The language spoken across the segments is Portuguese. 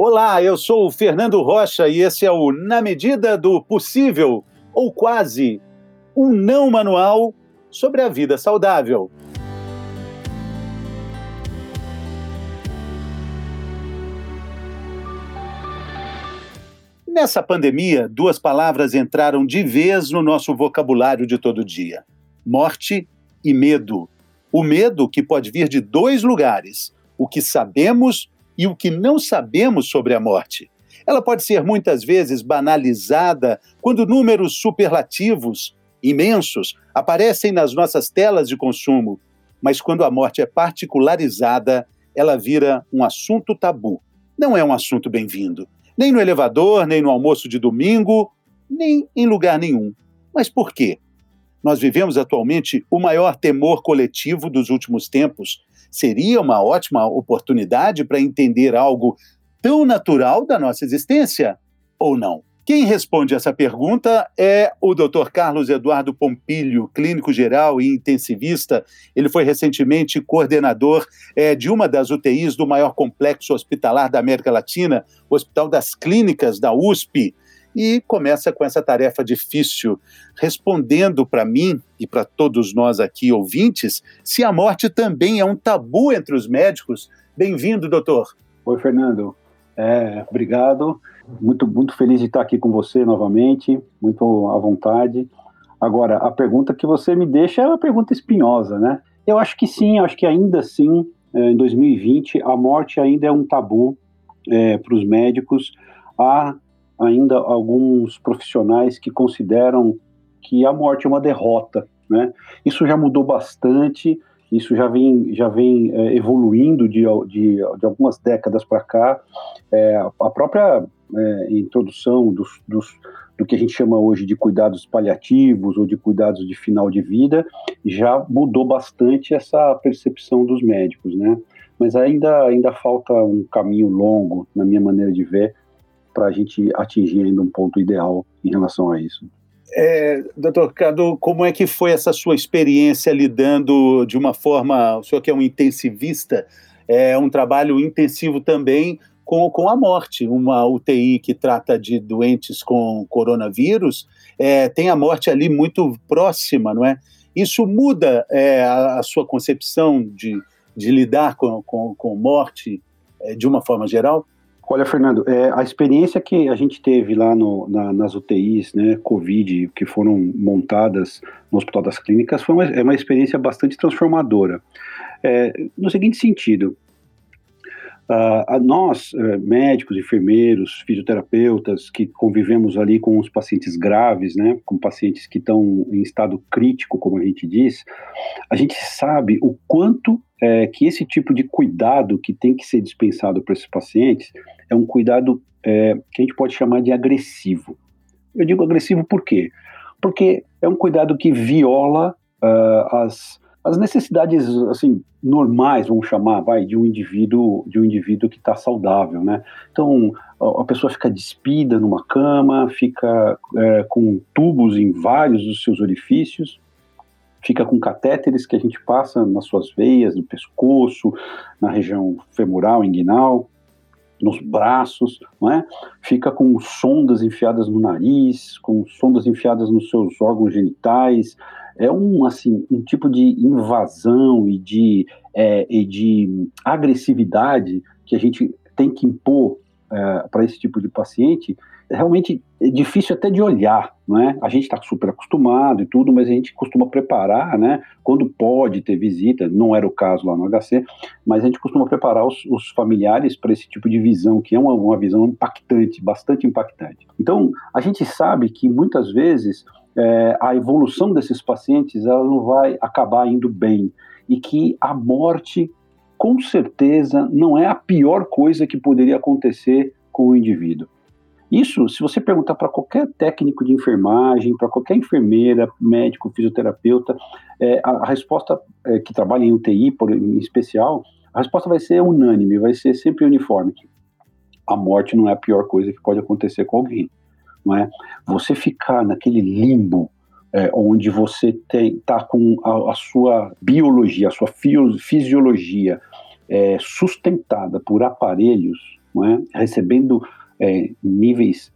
Olá, eu sou o Fernando Rocha e esse é o Na Medida do Possível, ou quase, um não manual sobre a vida saudável. Nessa pandemia, duas palavras entraram de vez no nosso vocabulário de todo dia: morte e medo. O medo que pode vir de dois lugares: o que sabemos e o que não sabemos sobre a morte. Ela pode ser muitas vezes banalizada quando números superlativos, imensos, aparecem nas nossas telas de consumo, mas quando a morte é particularizada, ela vira um assunto tabu. Não é um assunto bem-vindo, nem no elevador, nem no almoço de domingo, nem em lugar nenhum. Mas por quê? Nós vivemos atualmente o maior temor coletivo dos últimos tempos seria uma ótima oportunidade para entender algo tão natural da nossa existência ou não? Quem responde essa pergunta é o Dr. Carlos Eduardo Pompilho, clínico geral e intensivista. Ele foi recentemente coordenador é, de uma das UTIs do maior complexo hospitalar da América Latina, o Hospital das Clínicas da USP e começa com essa tarefa difícil, respondendo para mim e para todos nós aqui ouvintes se a morte também é um tabu entre os médicos. Bem-vindo, doutor. Oi, Fernando. É, obrigado. Muito, muito feliz de estar aqui com você novamente, muito à vontade. Agora, a pergunta que você me deixa é uma pergunta espinhosa, né? Eu acho que sim, acho que ainda assim, em 2020, a morte ainda é um tabu é, para os médicos. Há ainda alguns profissionais que consideram que a morte é uma derrota, né? Isso já mudou bastante, isso já vem, já vem é, evoluindo de, de, de, algumas décadas para cá. É, a própria é, introdução dos, dos, do que a gente chama hoje de cuidados paliativos ou de cuidados de final de vida já mudou bastante essa percepção dos médicos, né? Mas ainda, ainda falta um caminho longo, na minha maneira de ver, para a gente atingir ainda um ponto ideal em relação a isso. É, doutor Cadu, como é que foi essa sua experiência lidando de uma forma, o senhor que é um intensivista, é um trabalho intensivo também com, com a morte, uma UTI que trata de doentes com coronavírus, é, tem a morte ali muito próxima, não é? Isso muda é, a, a, sua concepção de, de lidar com, com, com morte é, de uma forma geral? Olha, Fernando, é, a experiência que a gente teve lá no, na, nas UTIs, né, Covid, que foram montadas no Hospital das Clínicas, foi uma, é uma experiência bastante transformadora. É, no seguinte sentido, uh, nós, uh, médicos, enfermeiros, fisioterapeutas, que convivemos ali com os pacientes graves, né, com pacientes que estão em estado crítico, como a gente diz, a gente sabe o quanto é, que esse tipo de cuidado que tem que ser dispensado para esses pacientes é um cuidado é, que a gente pode chamar de agressivo. Eu digo agressivo por quê? Porque é um cuidado que viola uh, as, as necessidades assim normais, vamos chamar, vai, de um indivíduo de um indivíduo que está saudável, né? Então a pessoa fica despida numa cama, fica é, com tubos em vários dos seus orifícios, fica com catéteres que a gente passa nas suas veias, no pescoço, na região femoral, inguinal, nos braços, não é? Fica com sondas enfiadas no nariz, com sondas enfiadas nos seus órgãos genitais. É um assim um tipo de invasão e de, é, e de agressividade que a gente tem que impor é, para esse tipo de paciente realmente é difícil até de olhar, não é? A gente está super acostumado e tudo, mas a gente costuma preparar, né? Quando pode ter visita, não era o caso lá no HC, mas a gente costuma preparar os, os familiares para esse tipo de visão, que é uma, uma visão impactante, bastante impactante. Então, a gente sabe que muitas vezes é, a evolução desses pacientes ela não vai acabar indo bem e que a morte com certeza não é a pior coisa que poderia acontecer com o indivíduo. Isso, se você perguntar para qualquer técnico de enfermagem, para qualquer enfermeira, médico, fisioterapeuta, é, a, a, resposta é, que trabalha em UTI, por, em especial, a resposta vai ser unânime, vai ser sempre uniforme. A morte não é a pior coisa que pode acontecer com alguém, não é? Você ficar naquele limbo é, onde você está com a, a, sua biologia, a sua fisiologia é, sustentada por aparelhos é? recebendo é, níveis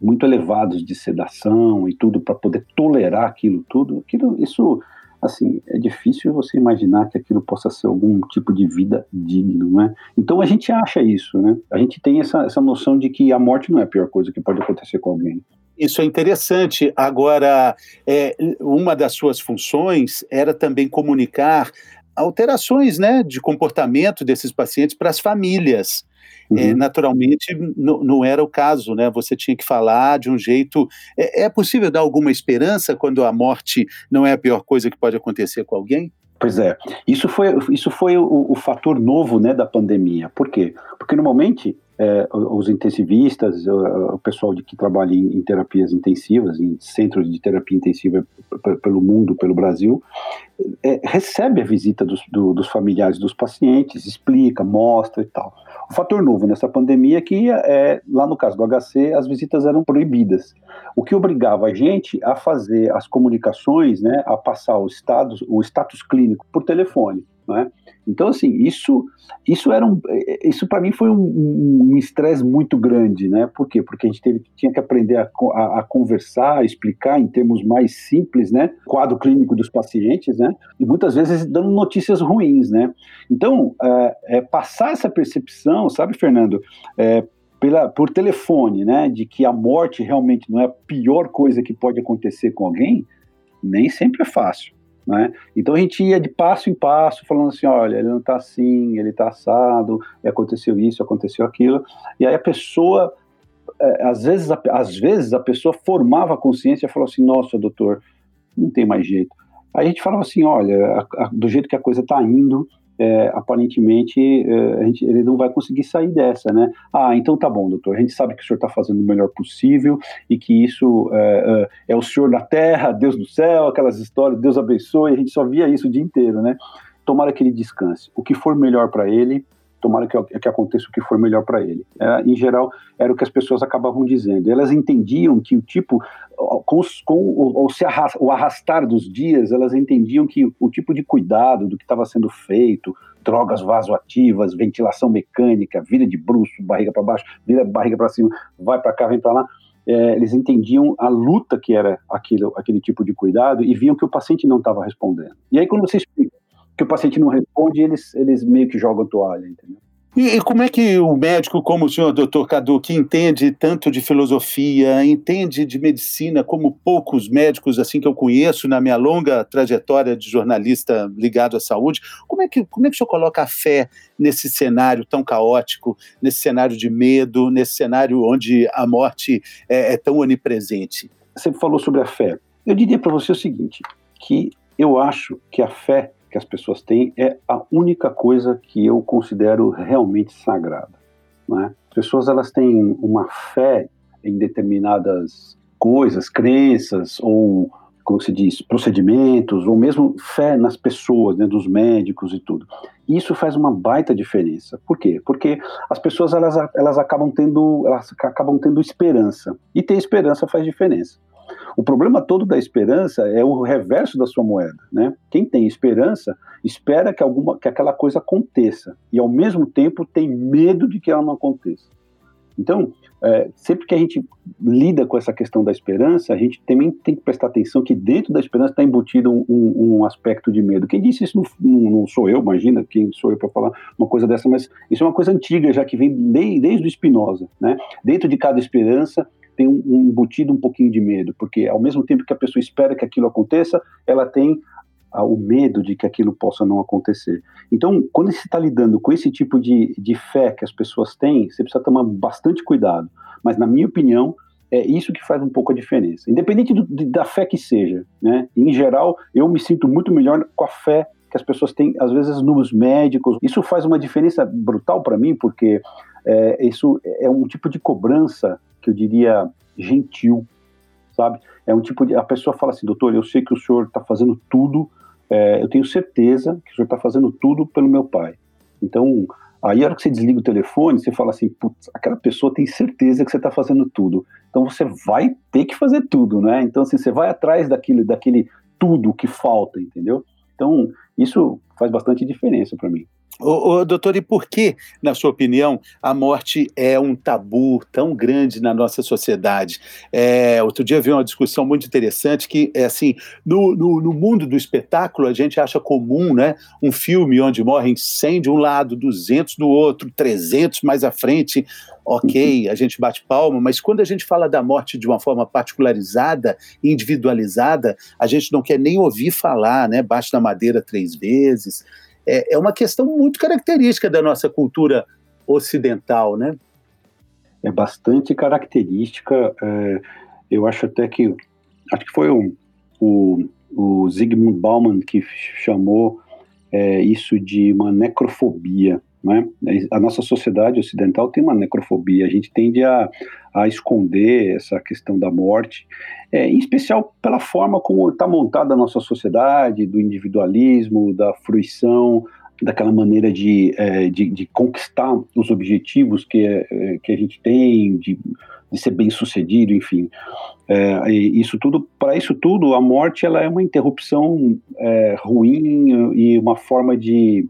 muito elevados de sedação e tudo para poder tolerar aquilo tudo, aquilo, isso assim, é difícil você imaginar que aquilo possa ser algum tipo de vida digno, né? Então a gente acha isso, né? A gente tem essa, essa noção de que a morte não é a pior coisa que pode acontecer com alguém. Isso é interessante. Agora, é, uma das suas funções era também comunicar alterações né, de comportamento desses pacientes para as famílias. Uhum. É, naturalmente, não era o caso, né? Você tinha que falar de um jeito. É, é possível dar alguma esperança quando a morte não é a pior coisa que pode acontecer com alguém? Pois é, isso foi, isso foi o, o fator novo né, da pandemia. Por quê? Porque normalmente é, os intensivistas, o, pessoal de que trabalha em, em, terapias intensivas, em centros de terapia intensiva pelo mundo, pelo Brasil, é, recebe a visita dos, do, dos familiares dos pacientes, explica, mostra e tal. O fator novo nessa pandemia é que, é, lá no caso do HC, as visitas eram proibidas, o que obrigava a gente a fazer as comunicações, né, a passar o status, o status clínico por telefone. Né? Então, assim, isso, isso era um, isso para mim foi um estresse um muito grande, né? Por quê? Porque a gente teve, tinha que aprender a, a, a, conversar, a explicar em termos mais simples, né? Quadro clínico dos pacientes, né? E muitas vezes dando notícias ruins, né? Então, é, é passar essa percepção, sabe, Fernando? É, pela, por telefone, né? De que a morte realmente não é a pior coisa que pode acontecer com alguém, nem sempre é fácil. Né? Então a gente ia de passo em passo, falando assim: olha, ele não está assim, ele está assado, aconteceu isso, aconteceu aquilo. E aí a pessoa, é, às, vezes, a, às vezes a pessoa formava a consciência e falou assim: nossa, doutor, não tem mais jeito. Aí a gente falava assim: olha, a, a, do jeito que a coisa está indo, é, aparentemente é, gente, ele não vai conseguir sair dessa, né? Ah, então tá bom, doutor. A gente sabe que o senhor está fazendo o melhor possível e que isso é, é, é, o senhor da terra, Deus do céu, aquelas histórias, Deus abençoe. A gente só via isso o dia inteiro, né? Tomara que ele descanse. O que for melhor para ele, tomara que, que aconteça o que for melhor para ele. É, em geral, era o que as pessoas acabavam dizendo. Elas entendiam que o tipo, com, com o, o, arrastar dos dias, elas entendiam que o tipo de cuidado do que estava sendo feito, drogas vasoativas, ventilação mecânica, vida de bruxo, barriga para baixo, vira barriga para cima, vai para cá, vem para lá. É, eles entendiam a luta que era aquilo, aquele tipo de cuidado e viam que o paciente não estava respondendo. E aí, quando você explica que o paciente não responde, eles, eles meio que jogam toalha, entendeu? E, e, como é que o médico, como o senhor, doutor Cadu, que entende tanto de filosofia, entende de medicina, como poucos médicos assim que eu conheço na minha longa trajetória de jornalista ligado à saúde, como é que, como é que o senhor coloca a fé nesse cenário tão caótico, nesse cenário de medo, nesse cenário onde a morte é, é tão onipresente? Você falou sobre a fé. Eu diria para você o seguinte, que eu acho que a fé que as pessoas têm é a única coisa que eu considero realmente sagrada. Né? As pessoas elas têm uma fé em determinadas coisas, crenças ou como se diz, procedimentos, ou mesmo fé nas pessoas, né, dos médicos e tudo. Isso faz uma baita diferença. Por quê? Porque as pessoas elas, elas acabam tendo elas acabam tendo esperança. E ter esperança faz diferença. O problema todo da esperança é o reverso da sua moeda, né? Quem tem esperança espera que alguma que aquela coisa aconteça e ao mesmo tempo tem medo de que ela não aconteça. Então, é, sempre que a gente lida com essa questão da esperança, a gente também tem que prestar atenção que dentro da esperança está embutido um, um, aspecto de medo. Quem disse isso não, não, sou eu, imagina quem sou eu para falar uma coisa dessa, mas isso é uma coisa antiga, já que vem desde, desde o Spinoza. Né? Dentro de cada esperança tem um, embutido um pouquinho de medo, porque ao mesmo tempo que a pessoa espera que aquilo aconteça, ela tem o medo de que aquilo possa não acontecer. Então, quando você está lidando com esse tipo de, de fé que as pessoas têm, você precisa tomar bastante cuidado. Mas, na minha opinião, é isso que faz um pouco a diferença. Independente do, da fé que seja, né? Em geral, eu me sinto muito melhor com a fé que as pessoas têm, às vezes, nos médicos. Isso faz uma diferença brutal para mim, porque é, isso é um tipo de cobrança que eu diria gentil, sabe? É um tipo de. A pessoa fala assim, doutor, eu sei que o senhor está fazendo tudo, é, eu tenho certeza que o senhor está fazendo tudo pelo meu pai. Então, aí a hora que você desliga o telefone, você fala assim, putz, aquela pessoa tem certeza que você está fazendo tudo. Então você vai ter que fazer tudo, né? Então, assim, você vai atrás daquele, daquele tudo que falta, entendeu? Então, isso faz bastante diferença para mim. Ô, ô, doutor, e por que, na sua opinião, a morte é um tabu tão grande na nossa sociedade? É, outro dia vi uma discussão muito interessante que, é assim, no, no, no, mundo do espetáculo, a gente acha comum, né, um filme onde morrem 100 de um lado, 200 do outro, 300 mais à frente, ok, a gente bate palma, mas quando a gente fala da morte de uma forma particularizada, individualizada, a gente não quer nem ouvir falar, né, bate na madeira três vezes, é, é uma questão muito característica da nossa cultura ocidental, né? É bastante característica. É, eu acho até que acho que foi um, o, o Zygmunt Bauman que chamou é, isso de uma necrofobia. Né? A nossa sociedade ocidental tem uma necrofobia, a gente tende a, a esconder essa questão da morte, é, em especial pela forma como está montada a nossa sociedade, do individualismo, da fruição, daquela maneira de, é, de, de, conquistar os objetivos que, é, que a gente tem, de, de ser bem sucedido, enfim. É, isso tudo, para isso tudo, a morte ela é uma interrupção é, ruim e uma forma de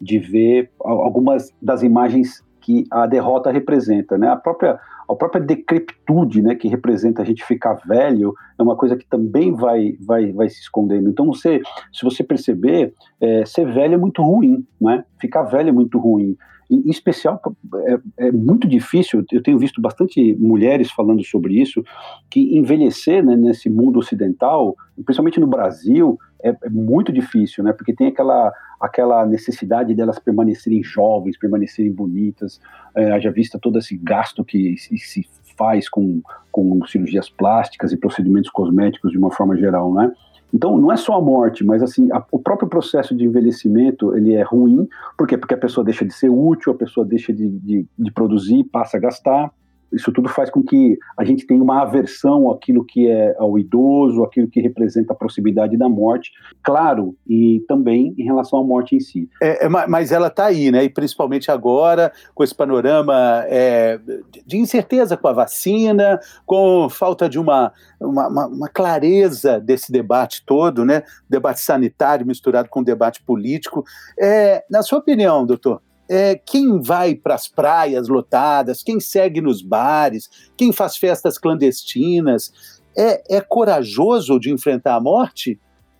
de ver algumas das imagens que a derrota representa, né? A própria a própria decrepitude, né, que representa a gente ficar velho, é uma coisa que também vai vai, vai se escondendo. Então você, se você perceber, é, ser velho é muito ruim, né? Ficar velho é muito ruim. Em, especial, é, é, muito difícil, eu tenho visto bastante mulheres falando sobre isso, que envelhecer né, nesse mundo ocidental, principalmente no Brasil, é, é, muito difícil, né? Porque tem aquela, aquela necessidade delas permanecerem jovens, permanecerem bonitas, é, haja vista todo esse gasto que se, se faz com, com cirurgias plásticas e procedimentos cosméticos de uma forma geral, né? Então, não é só a morte, mas assim, a, o próprio processo de envelhecimento, ele é ruim, por quê? Porque a pessoa deixa de ser útil, a pessoa deixa de, de, de produzir, passa a gastar, isso tudo faz com que a gente tenha uma aversão àquilo que é ao idoso, aquilo que representa a proximidade da morte, claro, e também em relação à morte em si. É, é, mas ela está aí, né? E principalmente agora, com esse panorama é, de incerteza com a vacina, com falta de uma, uma, uma, uma clareza desse debate todo, né? Debate sanitário misturado com debate político. É, na sua opinião, doutor? É, quem vai para as praias lotadas, quem segue nos bares, quem faz festas clandestinas, é, é corajoso de enfrentar a morte?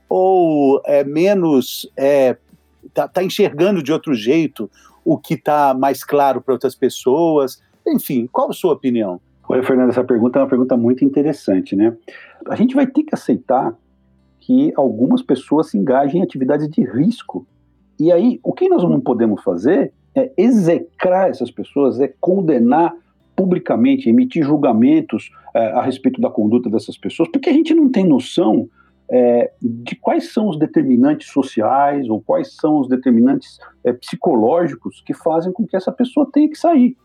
Ou é menos. É, tá, tá enxergando de outro jeito o que está mais claro para outras pessoas? Enfim, qual a sua opinião? Olha, Fernando, essa pergunta é uma pergunta muito interessante, né? A gente vai ter que aceitar que algumas pessoas se engajem em atividades de risco e aí, o que nós não podemos fazer é execrar essas pessoas, é condenar publicamente, emitir julgamentos é, a respeito da conduta dessas pessoas, porque a gente não tem noção é, de quais são os determinantes sociais ou quais são os determinantes é, psicológicos que fazem com que essa pessoa tenha que sair.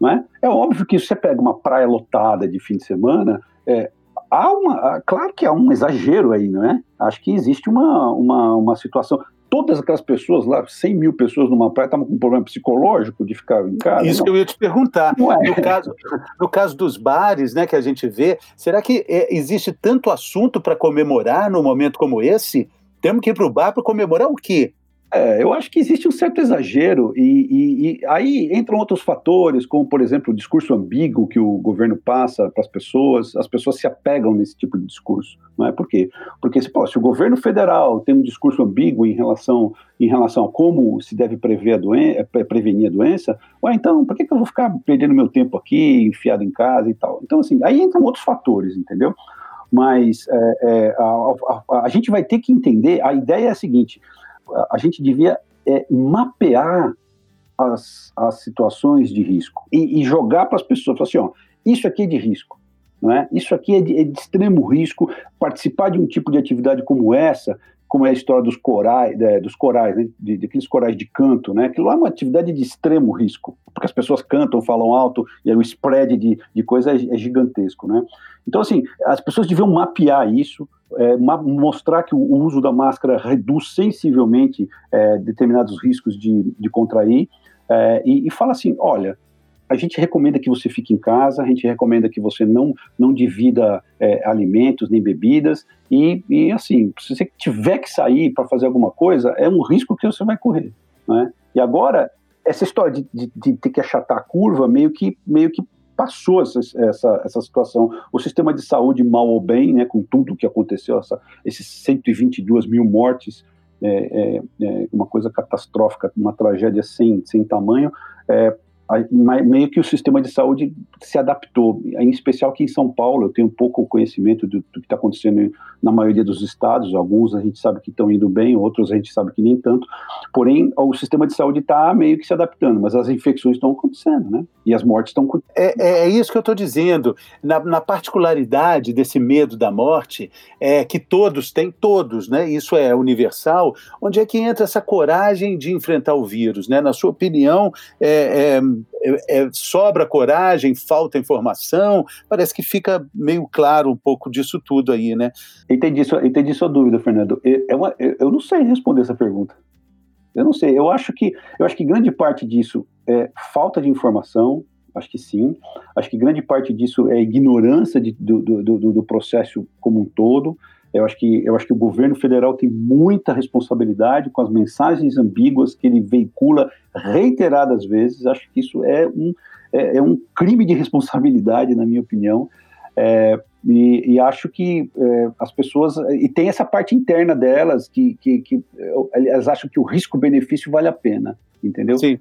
Né? É óbvio que se você pega uma praia lotada de fim de semana, é, há uma, claro que há um exagero aí, não é? Acho que existe uma, uma, uma situação todas aquelas pessoas lá, 100 mil pessoas numa praia, estavam com um problema psicológico de ficar em casa? Isso não. que eu ia te perguntar. É. No, caso, no caso dos bares, né, que a gente vê, será que é, existe tanto assunto para comemorar num momento como esse? Temos que ir para o bar para comemorar o quê? É, eu acho que existe um certo exagero, e, e, e, aí entram outros fatores, como, por exemplo, o discurso ambíguo que o governo passa para as pessoas, as pessoas se apegam nesse tipo de discurso. Não é por quê? Porque se, pô, se o governo federal tem um discurso ambíguo em relação, em relação a como se deve prever a doença, prevenir a doença, ué, então, por que, que eu vou ficar perdendo meu tempo aqui, enfiado em casa e tal? Então, assim, aí entram outros fatores, entendeu? Mas é, é, a, a, a, a gente vai ter que entender, a ideia é a seguinte a gente devia é, mapear as, as situações de risco e, e jogar para as pessoas, falar assim, ó, isso aqui é de risco, não é? Isso aqui é de, é de extremo risco. Participar de um tipo de atividade como essa, como é a história dos corais, é, dos corais, né, de, de, aqueles corais de canto, né? Aquilo lá é uma atividade de extremo risco, porque as pessoas cantam, falam alto e aí o spread de, de coisa é, é gigantesco, né? Então, assim, as pessoas deviam mapear isso, é, mostrar que o uso da máscara reduz sensivelmente é, determinados riscos de, de contrair, é, e, e fala assim: olha, a gente recomenda que você fique em casa, a gente recomenda que você não, não divida é, alimentos nem bebidas, e, e assim, se você tiver que sair para fazer alguma coisa, é um risco que você vai correr. Né? E agora, essa história de, de, de ter que achatar a curva meio que, meio que passou essa, essa, essa situação. O sistema de saúde, mal ou bem, né, com tudo que aconteceu, essa, esses 122 mil mortes, é, é, é uma coisa catastrófica, uma tragédia sem, sem tamanho, é, meio que o sistema de saúde se adaptou, em especial aqui em São Paulo, eu tenho pouco conhecimento do, do que está acontecendo na maioria dos estados, alguns a gente sabe que estão indo bem, outros a gente sabe que nem tanto, porém o sistema de saúde está meio que se adaptando, mas as infecções estão acontecendo, né? E as mortes estão... É, é, é, isso que eu estou dizendo, na, na, particularidade desse medo da morte, é que todos têm, todos, né? Isso é universal, onde é que entra essa coragem de enfrentar o vírus, né? Na sua opinião, é, é é, é, sobra coragem, falta informação? Parece que fica meio claro um pouco disso tudo aí, né? Entendi, sua, entendi sua dúvida, Fernando. É uma, eu não sei responder essa pergunta. Eu não sei. Eu acho que eu acho que grande parte disso é falta de informação. Acho que sim. Acho que grande parte disso é ignorância de, do, do, do, do processo como um todo. Eu acho que eu acho que o governo federal tem muita responsabilidade com as mensagens ambíguas que ele veicula reiteradas vezes. Acho que isso é um é, é um crime de responsabilidade, na minha opinião. É, e, e, acho que é, as pessoas e tem essa parte interna delas que, que, que elas acham que o risco-benefício vale a pena, entendeu? Sim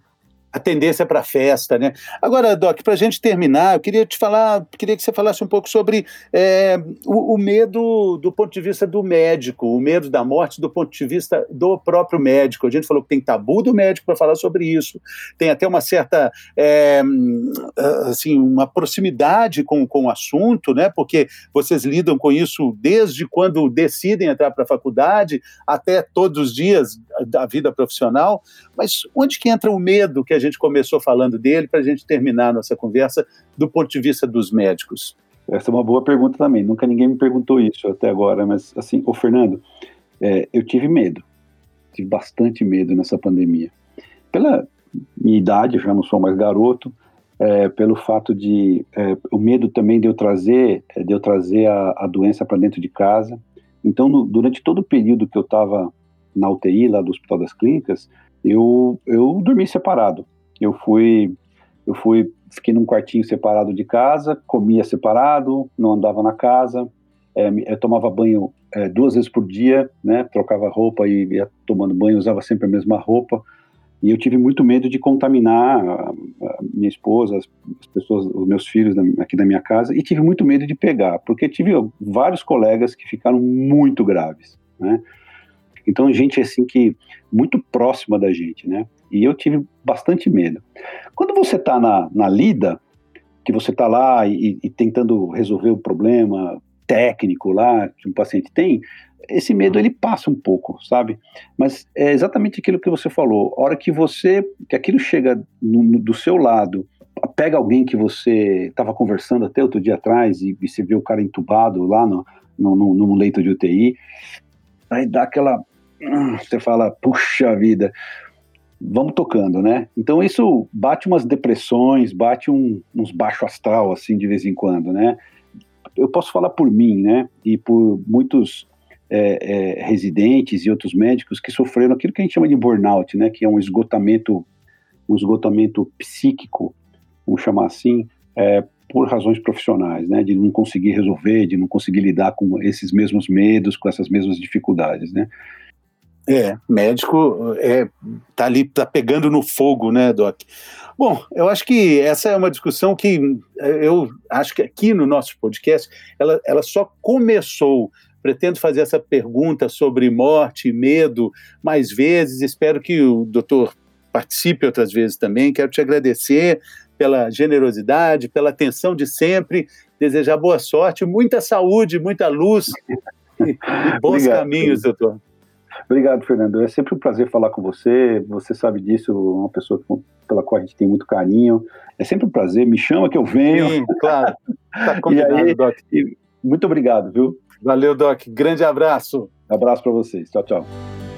a tendência para festa, né? Agora, Doc, para a gente terminar, eu queria te falar, queria que você falasse um pouco sobre é, o, o, medo do ponto de vista do médico, o medo da morte do ponto de vista do próprio médico. A gente falou que tem tabu do médico para falar sobre isso, tem até uma certa, é, assim, uma proximidade com, com o assunto, né? Porque vocês lidam com isso desde quando decidem entrar para a faculdade até todos os dias da vida profissional. Mas onde que entra o medo que a gente começou falando dele para a gente terminar nossa conversa do ponto de vista dos médicos? Essa é uma boa pergunta também. Nunca ninguém me perguntou isso até agora, mas assim, o Fernando, é, eu tive medo, tive bastante medo nessa pandemia. Pela minha idade, já não sou mais garoto, é, pelo fato de é, o medo também de eu trazer, é, de eu trazer a, a doença para dentro de casa. Então, no, durante todo o período que eu estava na UTI lá do Hospital das Clínicas, eu, eu dormi separado. Eu fui, eu fui, fiquei num quartinho separado de casa, comia separado, não andava na casa, é, eu tomava banho é, duas vezes por dia, né? Trocava roupa e ia tomando banho, usava sempre a mesma roupa. E eu tive muito medo de contaminar a, minha esposa, as, as, pessoas, os meus filhos aqui da minha casa, e tive muito medo de pegar, porque tive vários colegas que ficaram muito graves, né? Então, gente assim que muito próxima da gente, né? E eu tive bastante medo. Quando você está na, na lida, que você está lá e, e, tentando resolver o problema técnico lá que um paciente tem, esse medo ele passa um pouco, sabe? Mas é exatamente aquilo que você falou. A hora que você, que aquilo chega no, no, do seu lado, pega alguém que você estava conversando até outro dia atrás e, e, você vê o cara entubado lá no, no, no, no leito de UTI, aí dá aquela você fala, puxa vida, vamos tocando, né? Então isso bate umas depressões, bate um, uns baixo astral, assim, de vez em quando, né? Eu posso falar por mim, né? E por muitos é, é, residentes e outros médicos que sofreram aquilo que a gente chama de burnout, né? Que é um esgotamento, um esgotamento psíquico, vamos chamar assim, é, por razões profissionais, né? De não conseguir resolver, de não conseguir lidar com esses mesmos medos, com essas mesmas dificuldades, né? É, médico é, tá ali, tá pegando no fogo, né, Doc? Bom, eu acho que essa é uma discussão que eu acho que aqui no nosso podcast ela, ela só começou. Pretendo fazer essa pergunta sobre morte e medo mais vezes. Espero que o doutor participe outras vezes também. Quero te agradecer pela generosidade, pela atenção de sempre. Desejar boa sorte, muita saúde, muita luz e bons Obrigado, caminhos, doutor. Obrigado, Fernando. É sempre um prazer falar com você. Você sabe disso, uma pessoa pela qual a gente tem muito carinho. É sempre um prazer. Me chama que eu venho. Sim, claro. Tá combinado, aí, Doc. Muito obrigado, viu? Valeu, Doc. Grande abraço. Abraço para vocês. Tchau, tchau.